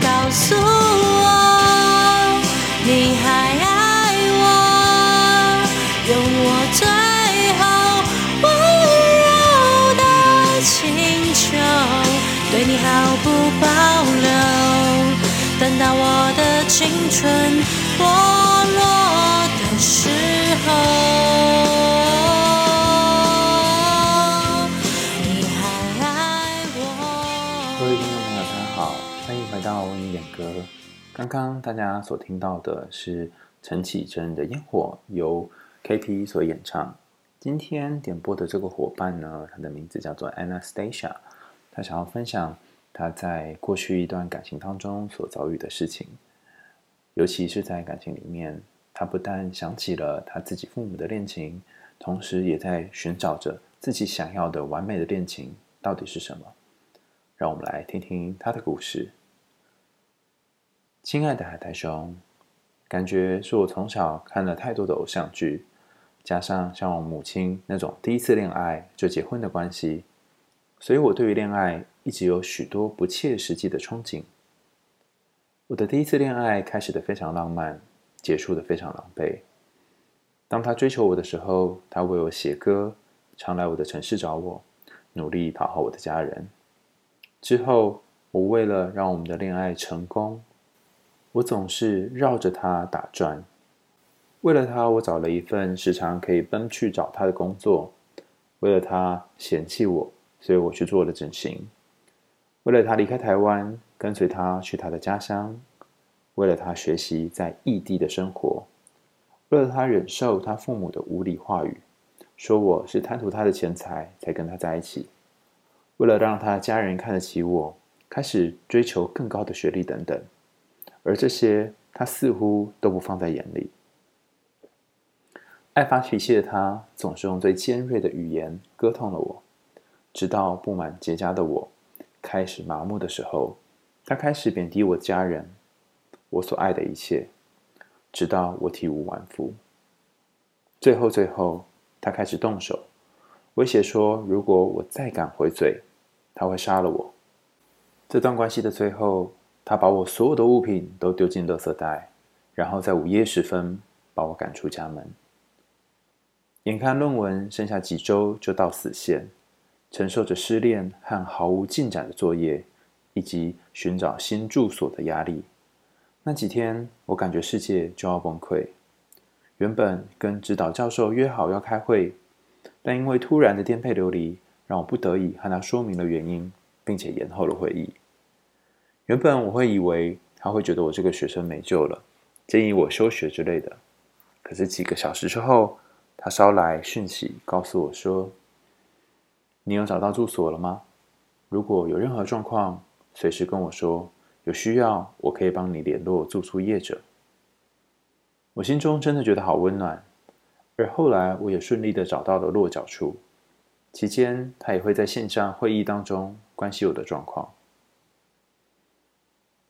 告诉我，你还爱我，用我最后温柔的请求，对你毫不保留，等到我的青春剥落刚刚大家所听到的是陈绮贞的《烟火》，由 KP 所演唱。今天点播的这个伙伴呢，他的名字叫做 Anastasia，他想要分享他在过去一段感情当中所遭遇的事情，尤其是在感情里面，他不但想起了他自己父母的恋情，同时也在寻找着自己想要的完美的恋情到底是什么。让我们来听听他的故事。亲爱的海苔熊，感觉是我从小看了太多的偶像剧，加上像我母亲那种第一次恋爱就结婚的关系，所以我对于恋爱一直有许多不切实际的憧憬。我的第一次恋爱开始的非常浪漫，结束的非常狼狈。当他追求我的时候，他为我写歌，常来我的城市找我，努力讨好我的家人。之后，我为了让我们的恋爱成功，我总是绕着他打转，为了他，我找了一份时常可以奔去找他的工作；为了他嫌弃我，所以我去做了整形；为了他离开台湾，跟随他去他的家乡；为了他学习在异地的生活；为了他忍受他父母的无理话语，说我是贪图他的钱财才跟他在一起；为了让他家人看得起我，开始追求更高的学历等等。而这些，他似乎都不放在眼里。爱发脾气的他，总是用最尖锐的语言割痛了我。直到布满结痂的我开始麻木的时候，他开始贬低我家人，我所爱的一切，直到我体无完肤。最后，最后，他开始动手，威胁说，如果我再敢回嘴，他会杀了我。这段关系的最后。他把我所有的物品都丢进垃圾袋，然后在午夜时分把我赶出家门。眼看论文剩下几周就到死线，承受着失恋和毫无进展的作业，以及寻找新住所的压力，那几天我感觉世界就要崩溃。原本跟指导教授约好要开会，但因为突然的颠沛流离，让我不得已和他说明了原因，并且延后了会议。原本我会以为他会觉得我这个学生没救了，建议我休学之类的。可是几个小时之后，他捎来讯息告诉我说：“你有找到住所了吗？如果有任何状况，随时跟我说。有需要，我可以帮你联络住宿业者。”我心中真的觉得好温暖。而后来我也顺利的找到了落脚处，期间他也会在线上会议当中关心我的状况。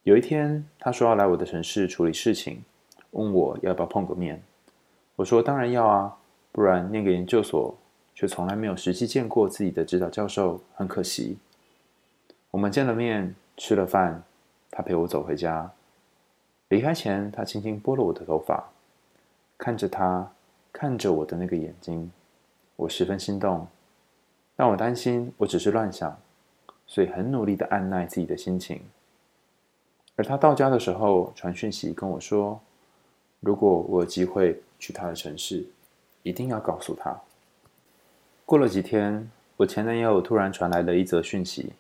有一天，他说要来我的城市处理事情，问我要不要碰个面。我说当然要啊，不然念个研究所却从来没有实际见过自己的指导教授，很可惜。我们见了面，吃了饭，他陪我走回家。离开前，他轻轻拨了我的头发，看着他，看着我的那个眼睛，我十分心动，但我担心我只是乱想，所以很努力地按捺自己的心情。而他到家的时候传讯息跟我说：“如果我有机会去他的城市，一定要告诉他。”过了几天，我前男友突然传来了一则讯息，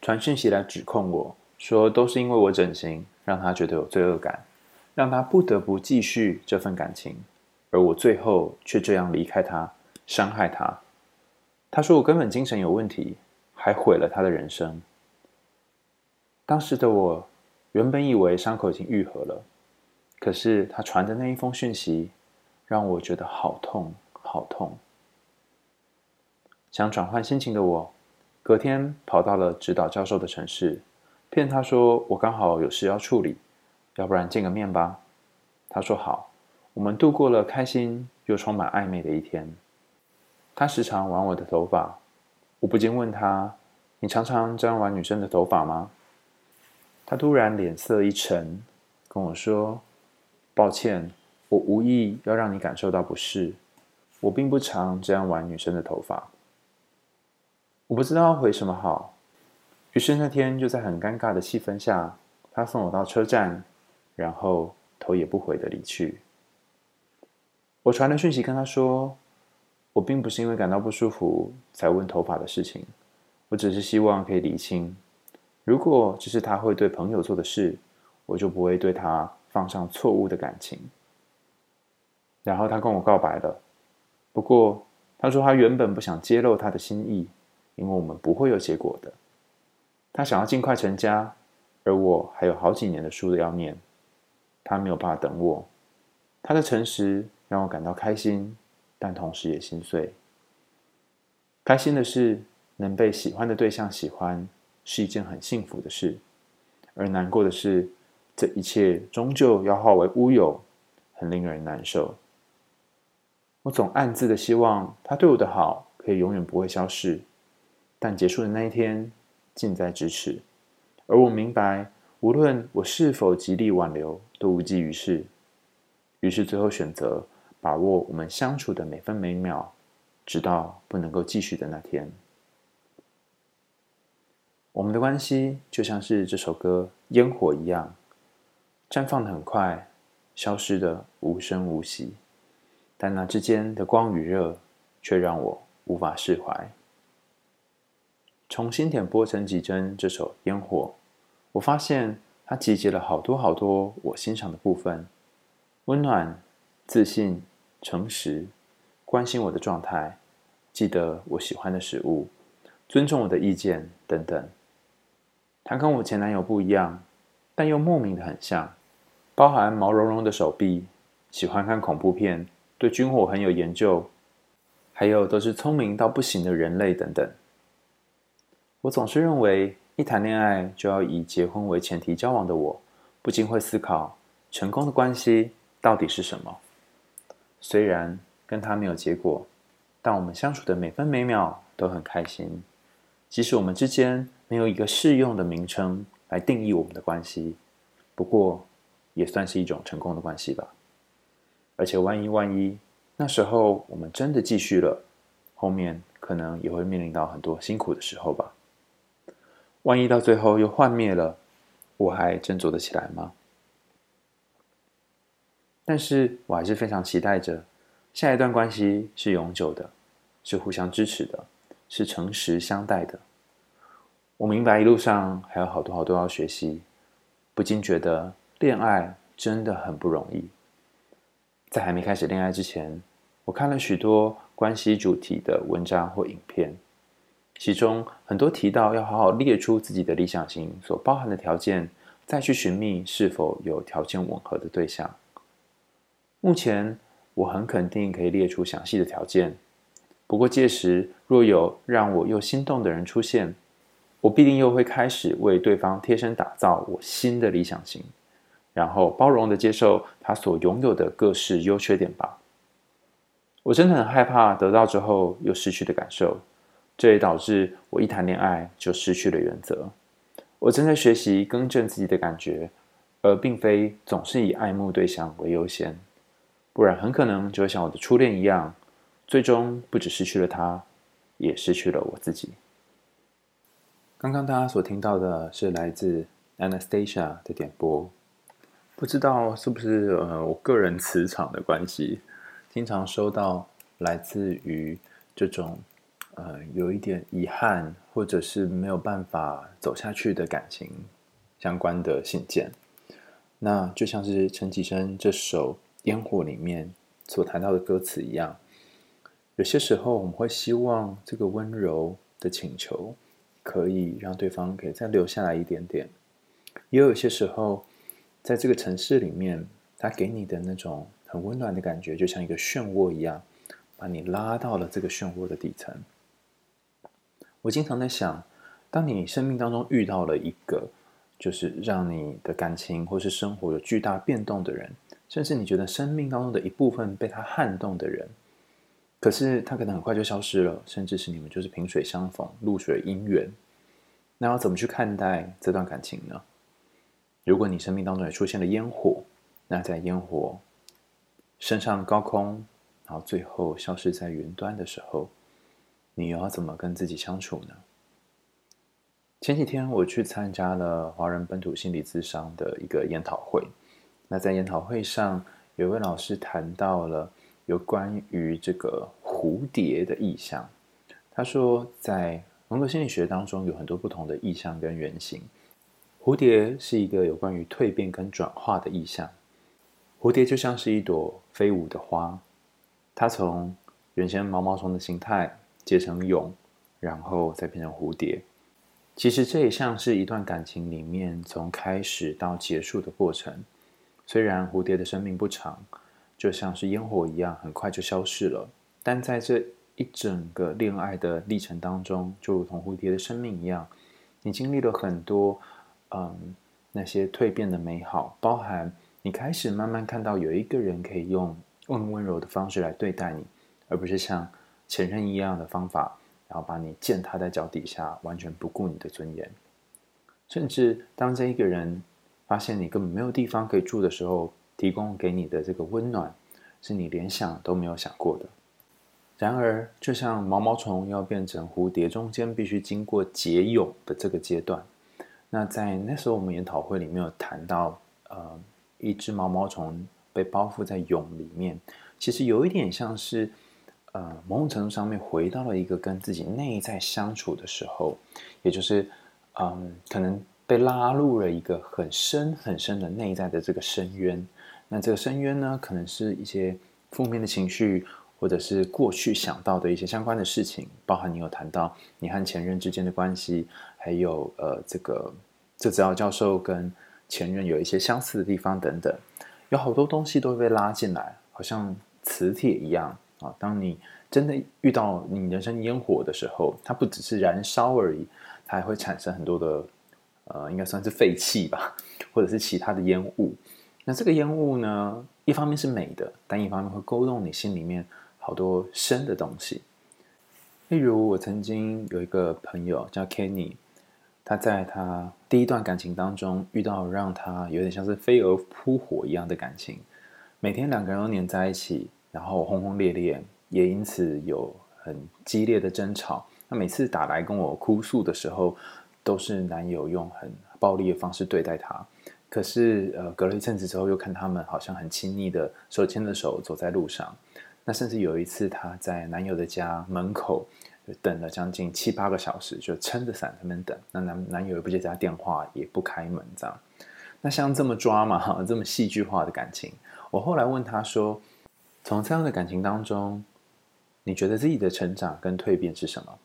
传讯息来指控我说都是因为我整形让他觉得有罪恶感，让他不得不继续这份感情，而我最后却这样离开他，伤害他。他说我根本精神有问题，还毁了他的人生。当时的我原本以为伤口已经愈合了，可是他传的那一封讯息让我觉得好痛，好痛。想转换心情的我，隔天跑到了指导教授的城市，骗他说我刚好有事要处理，要不然见个面吧。他说好，我们度过了开心又充满暧昧的一天。他时常玩我的头发，我不禁问他：“你常常这样玩女生的头发吗？”他突然脸色一沉，跟我说：“抱歉，我无意要让你感受到不适。我并不常这样玩女生的头发。”我不知道回什么好，于是那天就在很尴尬的气氛下，他送我到车站，然后头也不回的离去。我传了讯息跟他说：“我并不是因为感到不舒服才问头发的事情，我只是希望可以理清。”如果这是他会对朋友做的事，我就不会对他放上错误的感情。然后他跟我告白了，不过他说他原本不想揭露他的心意，因为我们不会有结果的。他想要尽快成家，而我还有好几年的书要念，他没有办法等我。他的诚实让我感到开心，但同时也心碎。开心的是能被喜欢的对象喜欢。是一件很幸福的事，而难过的是，这一切终究要化为乌有，很令人难受。我总暗自的希望他对我的好可以永远不会消失，但结束的那一天近在咫尺，而我明白，无论我是否极力挽留，都无济于事。于是最后选择把握我们相处的每分每秒，直到不能够继续的那天。我们的关系就像是这首歌《烟火》一样，绽放的很快，消失的无声无息。但那之间的光与热，却让我无法释怀。重新点播陈绮贞这首《烟火》，我发现它集结了好多好多我欣赏的部分：温暖、自信、诚实、关心我的状态、记得我喜欢的食物、尊重我的意见等等。他跟我前男友不一样，但又莫名的很像，包含毛茸茸的手臂，喜欢看恐怖片，对军火很有研究，还有都是聪明到不行的人类等等。我总是认为，一谈恋爱就要以结婚为前提交往的我，不禁会思考，成功的关系到底是什么？虽然跟他没有结果，但我们相处的每分每秒都很开心，即使我们之间。没有一个适用的名称来定义我们的关系，不过也算是一种成功的关系吧。而且万一万一那时候我们真的继续了，后面可能也会面临到很多辛苦的时候吧。万一到最后又幻灭了，我还振作得起来吗？但是我还是非常期待着下一段关系是永久的，是互相支持的，是诚实相待的。我明白一路上还有好多好多要学习，不禁觉得恋爱真的很不容易。在还没开始恋爱之前，我看了许多关系主题的文章或影片，其中很多提到要好好列出自己的理想型所包含的条件，再去寻觅是否有条件吻合的对象。目前我很肯定可以列出详细的条件，不过届时若有让我又心动的人出现，我必定又会开始为对方贴身打造我新的理想型，然后包容的接受他所拥有的各式优缺点吧。我真的很害怕得到之后又失去的感受，这也导致我一谈恋爱就失去了原则。我正在学习更正自己的感觉，而并非总是以爱慕对象为优先，不然很可能就会像我的初恋一样，最终不只失去了他，也失去了我自己。刚刚大家所听到的是来自 Anastasia 的点播，不知道是不是呃我个人磁场的关系，经常收到来自于这种呃有一点遗憾或者是没有办法走下去的感情相关的信件。那就像是陈绮贞这首《烟火》里面所谈到的歌词一样，有些时候我们会希望这个温柔的请求。可以让对方可以再留下来一点点，也有些时候，在这个城市里面，他给你的那种很温暖的感觉，就像一个漩涡一样，把你拉到了这个漩涡的底层。我经常在想，当你生命当中遇到了一个，就是让你的感情或是生活有巨大变动的人，甚至你觉得生命当中的一部分被他撼动的人。可是他可能很快就消失了，甚至是你们就是萍水相逢、露水姻缘。那要怎么去看待这段感情呢？如果你生命当中也出现了烟火，那在烟火升上高空，然后最后消失在云端的时候，你又要怎么跟自己相处呢？前几天我去参加了华人本土心理咨商的一个研讨会，那在研讨会上，有位老师谈到了有关于这个蝴蝶的意象。他说，在荣格心理学当中有很多不同的意象跟原型。蝴蝶是一个有关于蜕变跟转化的意象。蝴蝶就像是一朵飞舞的花，它从原先毛毛虫的形态结成蛹，然后再变成蝴蝶。其实这也像是一段感情里面从开始到结束的过程。虽然蝴蝶的生命不长，就像是烟火一样，很快就消逝了，但在这一整个恋爱的历程当中，就如同蝴蝶的生命一样，你经历了很多。嗯，那些蜕变的美好，包含你开始慢慢看到有一个人可以用更温柔的方式来对待你，而不是像前任一样的方法，然后把你践踏在脚底下，完全不顾你的尊严。甚至当这一个人发现你根本没有地方可以住的时候，提供给你的这个温暖，是你连想都没有想过的。然而，就像毛毛虫要变成蝴蝶，中间必须经过结蛹的这个阶段。那在那时候，我们研讨会里面有谈到，呃，一只毛毛虫被包覆在蛹里面，其实有一点像是，呃，某种程度上面回到了一个跟自己内在相处的时候，也就是，嗯、可能被拉入了一个很深很深的内在的这个深渊。那这个深渊呢，可能是一些负面的情绪，或者是过去想到的一些相关的事情，包含你有谈到你和前任之间的关系。还有呃，这个这治疗教授跟前任有一些相似的地方等等，有好多东西都会被拉进来，好像磁铁一样啊。当你真的遇到你人生烟火的时候，它不只是燃烧而已，它还会产生很多的呃，应该算是废气吧，或者是其他的烟雾。那这个烟雾呢，一方面是美的，但一方面会勾动你心里面好多深的东西。例如，我曾经有一个朋友叫 Kenny。他在他第一段感情当中遇到让他有点像是飞蛾扑火一样的感情，每天两个人都黏在一起，然后轰轰烈烈，也因此有很激烈的争吵。那每次打来跟我哭诉的时候，都是男友用很暴力的方式对待他。可是呃，隔了一阵子之后，又看他们好像很亲密的手牵着手走在路上。那甚至有一次，她在男友的家门口。等了将近七八个小时，就撑着伞在那等。那男男友也不接他电话，也不开门，这样。那像这么抓嘛，哈，这么戏剧化的感情，我后来问他说：“从这样的感情当中，你觉得自己的成长跟蜕变是什么？”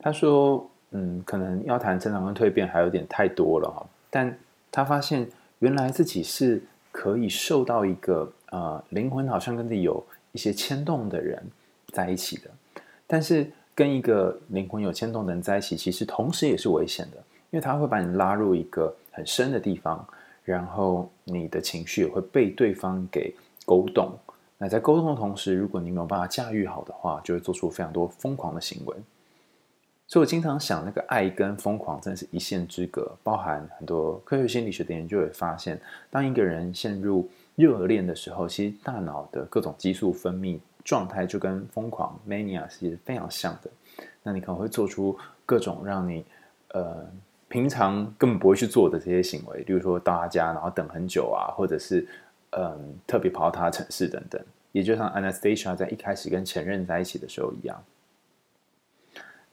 他说：“嗯，可能要谈成长跟蜕变还有点太多了哈。”但他发现原来自己是可以受到一个呃灵魂好像跟自己有一些牵动的人在一起的，但是。跟一个灵魂有牵动的人在一起，其实同时也是危险的，因为他会把你拉入一个很深的地方，然后你的情绪也会被对方给勾动。那在沟通的同时，如果你没有办法驾驭好的话，就会做出非常多疯狂的行为。所以我经常想，那个爱跟疯狂真是一线之隔。包含很多科学心理学的研究也发现，当一个人陷入热恋的时候，其实大脑的各种激素分泌。状态就跟疯狂 mania 是非常像的，那你可能会做出各种让你呃平常根本不会去做的这些行为，例如说到他家然后等很久啊，或者是嗯、特别跑到他的城市等等，也就像 Anastasia 在一开始跟前任在一起的时候一样。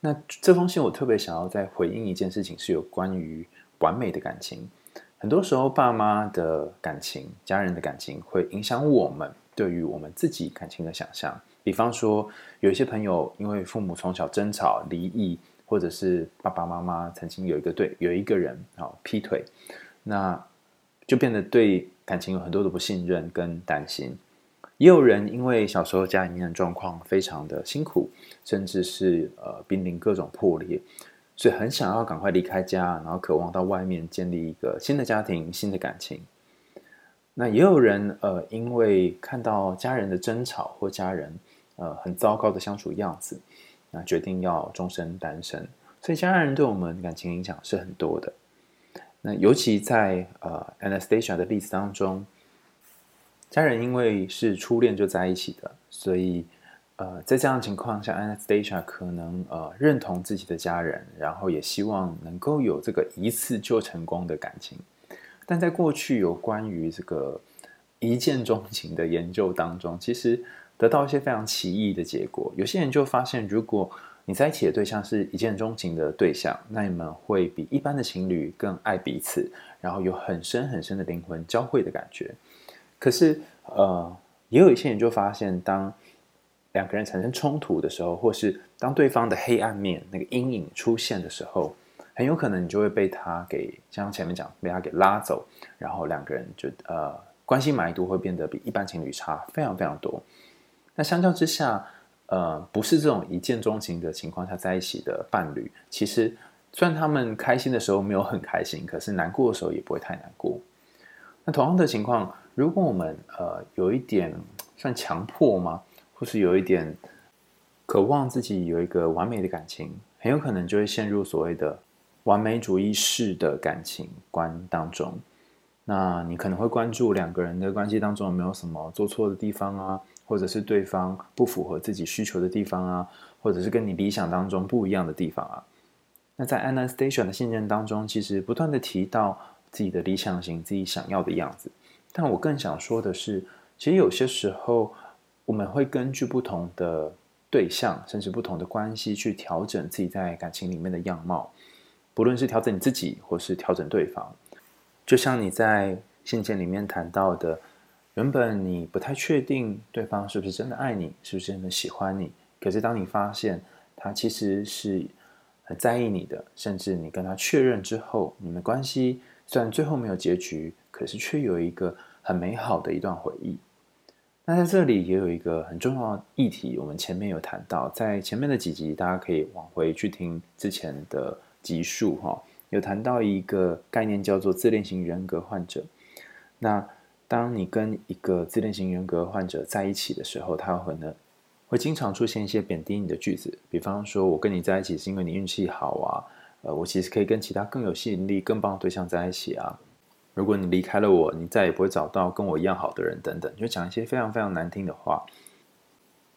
那这封信我特别想要再回应一件事情，是有关于完美的感情。很多时候爸妈的感情、家人的感情会影响我们。对于我们自己感情的想象，比方说，有一些朋友因为父母从小争吵、离异，或者是爸爸妈妈曾经有一个对有一个人啊劈腿，那就变得对感情有很多的不信任跟担心。也有人因为小时候家里面的状况非常的辛苦，甚至是呃濒临各种破裂，所以很想要赶快离开家，然后渴望到外面建立一个新的家庭、新的感情。那也有人呃，因为看到家人的争吵或家人呃很糟糕的相处样子，那决定要终身单身。所以家人对我们感情影响是很多的。那尤其在呃 Anastasia 的例子当中，家人因为是初恋就在一起的，所以呃在这样的情况下，Anastasia 可能呃认同自己的家人，然后也希望能够有这个一次就成功的感情。但在过去有关于这个一见钟情的研究当中，其实得到一些非常奇异的结果。有些研究发现，如果你在一起的对象是一见钟情的对象，那你们会比一般的情侣更爱彼此，然后有很深很深的灵魂交汇的感觉。可是，呃，也有一些研究发现，当两个人产生冲突的时候，或是当对方的黑暗面那个阴影出现的时候，很有可能你就会被他给，像前面讲，被他给拉走，然后两个人就呃关系满意度会变得比一般情侣差非常非常多。那相较之下，呃，不是这种一见钟情的情况下在一起的伴侣，其实虽然他们开心的时候没有很开心，可是难过的时候也不会太难过。那同样的情况，如果我们呃有一点算强迫吗？或是有一点渴望自己有一个完美的感情，很有可能就会陷入所谓的完美主义式的感情观当中。那你可能会关注两个人的关系当中有没有什么做错的地方啊？或者是对方不符合自己需求的地方啊，或者是跟你理想当中不一样的地方啊。那在 Anastasia 的信件当中，其实不断的提到自己的理想型、自己想要的样子。但我更想说的是，其实有些时候我们会根据不同的对象，甚至不同的关系，去调整自己在感情里面的样貌。不论是调整你自己，或是调整对方。就像你在信件里面谈到的。原本你不太确定对方是不是真的爱你，是不是真的喜欢你。可是当你发现他其实是很在意你的，甚至你跟他确认之后，你们关系虽然最后没有结局，可是却有一个很美好的一段回忆。那在这里也有一个很重要的议题，我们前面有谈到，在前面的几集大家可以往回去听之前的集数哈，有谈到一个概念叫做自恋型人格患者。那当你跟一个自恋型人格患者在一起的时候，他可能会经常出现一些贬低你的句子，比方说：“我跟你在一起是因为你运气好啊，呃，我其实可以跟其他更有吸引力、更棒的对象在一起啊。如果你离开了我，你再也不会找到跟我一样好的人，等等，就讲一些非常非常难听的话。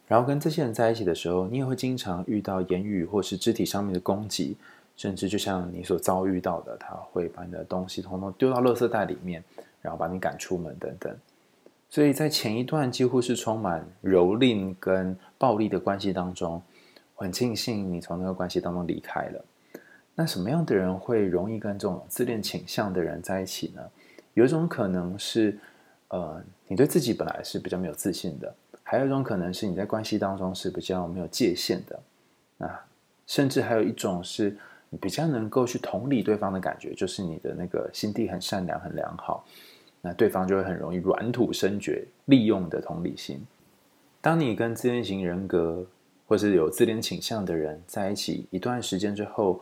然后跟这些人在一起的时候，你也会经常遇到言语或是肢体上面的攻击，甚至就像你所遭遇到的，他会把你的东西统统丢到垃圾袋里面。”然后把你赶出门等等，所以在前一段几乎是充满蹂躏跟暴力的关系当中，很庆幸你从那个关系当中离开了。那什么样的人会容易跟这种自恋倾向的人在一起呢？有一种可能是，呃，你对自己本来是比较没有自信的；还有一种可能是你在关系当中是比较没有界限的。啊，甚至还有一种是你比较能够去同理对方的感觉，就是你的那个心地很善良、很良好。那对方就会很容易软土深掘，利用的同理心。当你跟自恋型人格或是有自恋倾向的人在一起一段时间之后，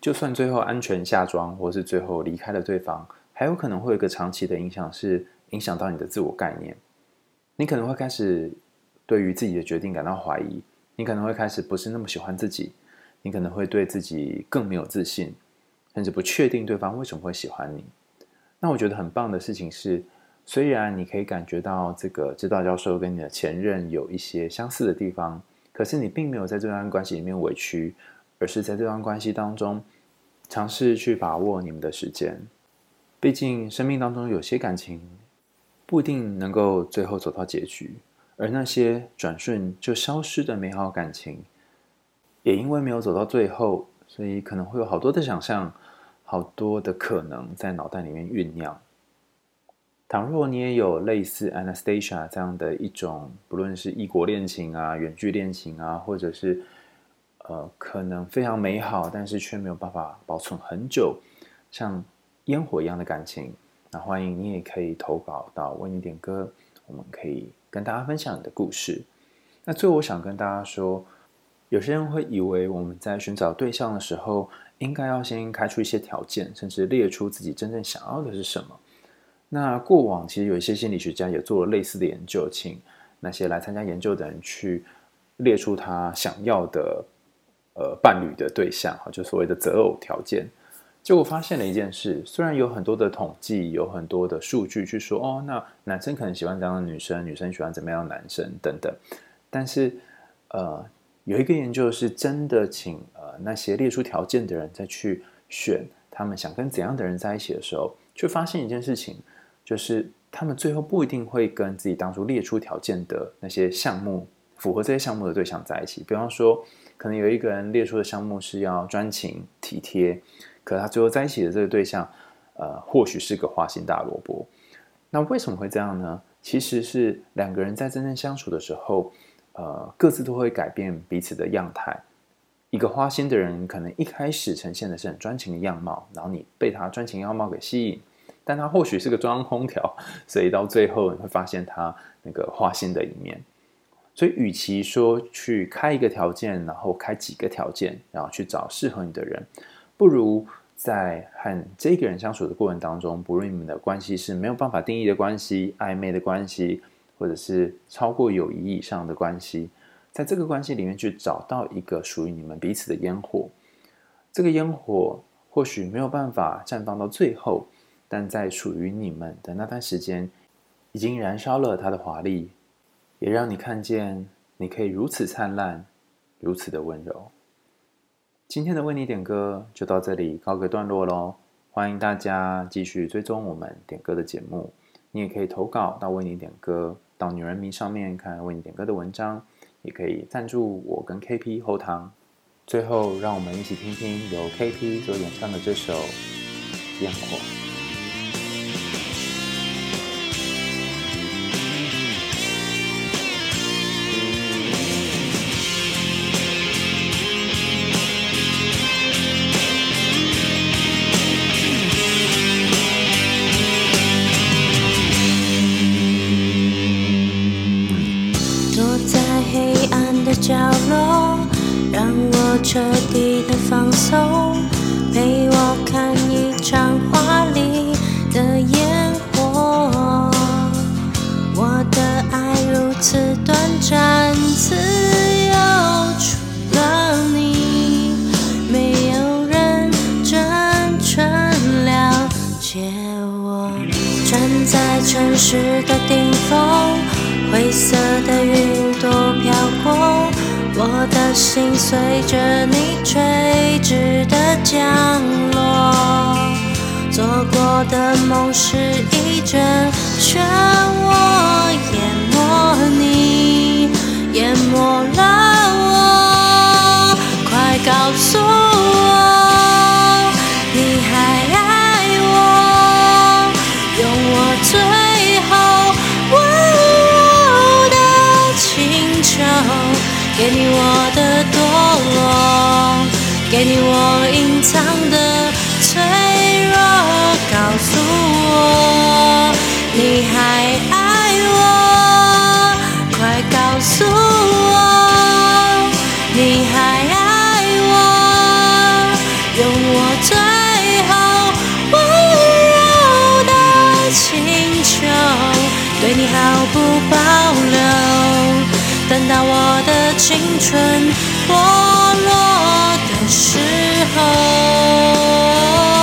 就算最后安全下装，或是最后离开了对方，还有可能会有一个长期的影响，是影响到你的自我概念。你可能会开始对于自己的决定感到怀疑，你可能会开始不是那么喜欢自己，你可能会对自己更没有自信，甚至不确定对方为什么会喜欢你。那我觉得很棒的事情是，虽然你可以感觉到这个指导教授跟你的前任有一些相似的地方，可是你并没有在这段关系里面委屈，而是在这段关系当中尝试去把握你们的时间。毕竟生命当中有些感情不一定能够最后走到结局，而那些转瞬就消失的美好感情，也因为没有走到最后，所以可能会有好多的想象。好多的可能在脑袋里面酝酿。倘若你也有类似 Anastasia 这样的一种，不论是异国恋情啊、远距恋情啊，或者是呃可能非常美好，但是却没有办法保存很久，像烟火一样的感情，那欢迎你也可以投稿到为你点歌，我们可以跟大家分享你的故事。那最后我想跟大家说，有些人会以为我们在寻找对象的时候，应该要先开出一些条件，甚至列出自己真正想要的是什么。那过往其实有一些心理学家也做了类似的研究，请那些来参加研究的人去列出他想要的呃伴侣的对象，哈，就所谓的择偶条件。结果发现了一件事，虽然有很多的统计，有很多的数据去说，哦，那男生可能喜欢这样的女生，女生喜欢怎么样的男生等等，但是，呃，有一个研究是真的请呃那些列出条件的人再去选他们想跟怎样的人在一起的时候，却发现一件事情，就是他们最后不一定会跟自己当初列出条件的那些项目符合这些项目的对象在一起。比方说，可能有一个人列出的项目是要专情体贴。可他最后在一起的这个对象，呃，或许是个花心大萝卜。那为什么会这样呢？其实是两个人在真正相处的时候，呃，各自都会改变彼此的样态。一个花心的人可能一开始呈现的是很专情的样貌，然后你被他专情样貌给吸引，但他或许是个中央空调，所以到最后你会发现他那个花心的一面。所以，与其说去开一个条件，然后开几个条件，然后去找适合你的人。不如在和这个人相处的过程当中，不论你们的关系是没有办法定义的关系、暧昧的关系，或者是超过友谊以上的关系，在这个关系里面去找到一个属于你们彼此的烟火。这个烟火或许没有办法绽放到最后，但在属于你们的那段时间，已经燃烧了它的华丽，也让你看见你可以如此灿烂，如此的温柔。今天的为你点歌就到这里告个段落喽，欢迎大家继续追踪我们点歌的节目，你也可以投稿到为你点歌到女人迷上面看为你点歌的文章，也可以赞助我跟 KP 后堂。最后，让我们一起听听由 KP 所演唱的这首《烟火》。我心随着你垂直的降落，做过的梦是对你毫不保留。等到我的青春剥落的时候。